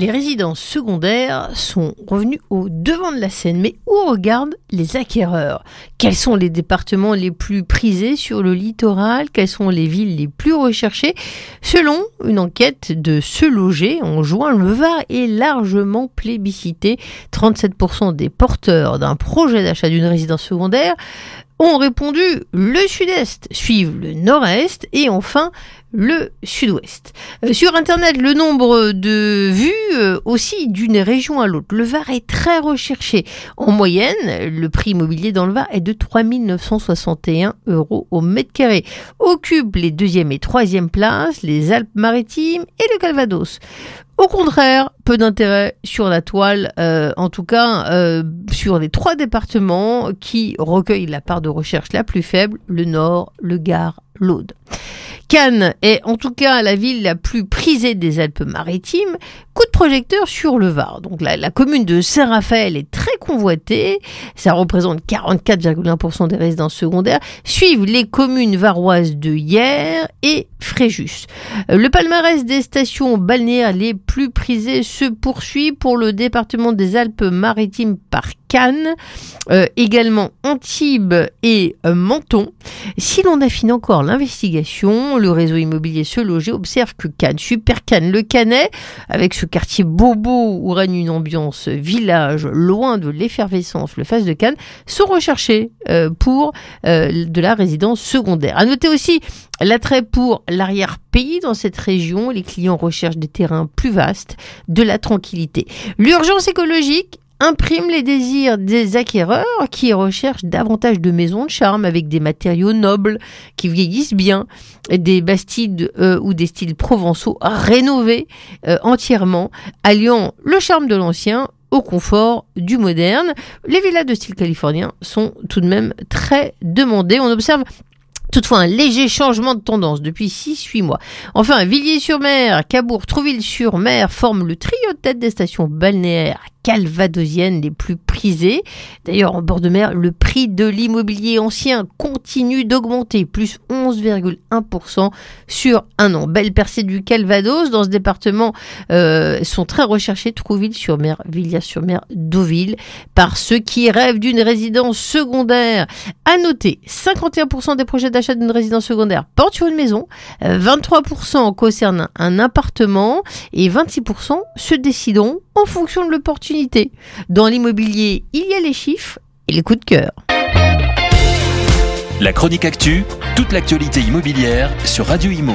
Les résidences secondaires sont revenus au devant de la scène, mais où regardent les acquéreurs? Quels sont les départements les plus prisés sur le littoral? Quelles sont les villes les plus recherchées? Selon une enquête de Se Loger en juin, le Var est largement plébiscité. 37% des porteurs d'un projet d'achat d'une résidence secondaire ont répondu le sud-est, suivent le nord-est et enfin le sud-ouest. Euh, sur Internet, le nombre de vues euh, aussi d'une région à l'autre. Le Var est très recherché. En moyenne, le prix immobilier dans le Var est de 3 961 euros au mètre carré. Occupe les deuxième et troisième places les Alpes-Maritimes et le Calvados. Au contraire, peu d'intérêt sur la toile, euh, en tout cas euh, sur les trois départements qui recueillent la part de recherche la plus faible, le Nord, le Gard, l'Aude. Cannes est en tout cas la ville la plus prisée des Alpes-Maritimes. Coup de projecteur sur le Var. Donc la, commune de Saint-Raphaël est très convoitée. Ça représente 44,1% des résidences secondaires. Suivent les communes varoises de Hyères et Fréjus. Le palmarès des stations balnéaires les plus prisées se poursuit pour le département des Alpes-Maritimes par Cannes, euh, également Antibes et euh, Menton. Si l'on affine encore l'investigation, le réseau immobilier Se Loger observe que Cannes, Super Cannes, le Canet, avec ce quartier bobo où règne une ambiance village, loin de l'effervescence, le face de Cannes, sont recherchés euh, pour de la résidence secondaire. À noter aussi l'attrait pour l'arrière-pays dans cette région. Les clients recherchent des terrains plus vastes, de la tranquillité. L'urgence écologique imprime les désirs des acquéreurs qui recherchent davantage de maisons de charme avec des matériaux nobles qui vieillissent bien, des bastides euh, ou des styles provençaux rénovés euh, entièrement, alliant le charme de l'ancien au confort du moderne. Les villas de style californien sont tout de même très demandées. On observe Toutefois, un léger changement de tendance depuis 6-8 mois. Enfin, Villiers-sur-Mer, Cabourg, Trouville-sur-Mer forment le trio de tête des stations balnéaires calvadosiennes les plus prisées. D'ailleurs, en bord de mer, le prix de l'immobilier ancien continue d'augmenter, plus 11,1% sur un an. Belle percée du Calvados dans ce département euh, sont très recherchés Trouville-sur-Mer, Villiers-sur-Mer, Deauville par ceux qui rêvent d'une résidence secondaire. À noter, 51% des projets d'achat d'une résidence secondaire portent sur une maison, 23% euh, concernent un appartement et 26% se décideront en fonction de l'opportunité. Dans l'immobilier, il y a les chiffres et les coups de cœur. La chronique actu, toute l'actualité immobilière sur Radio Imo.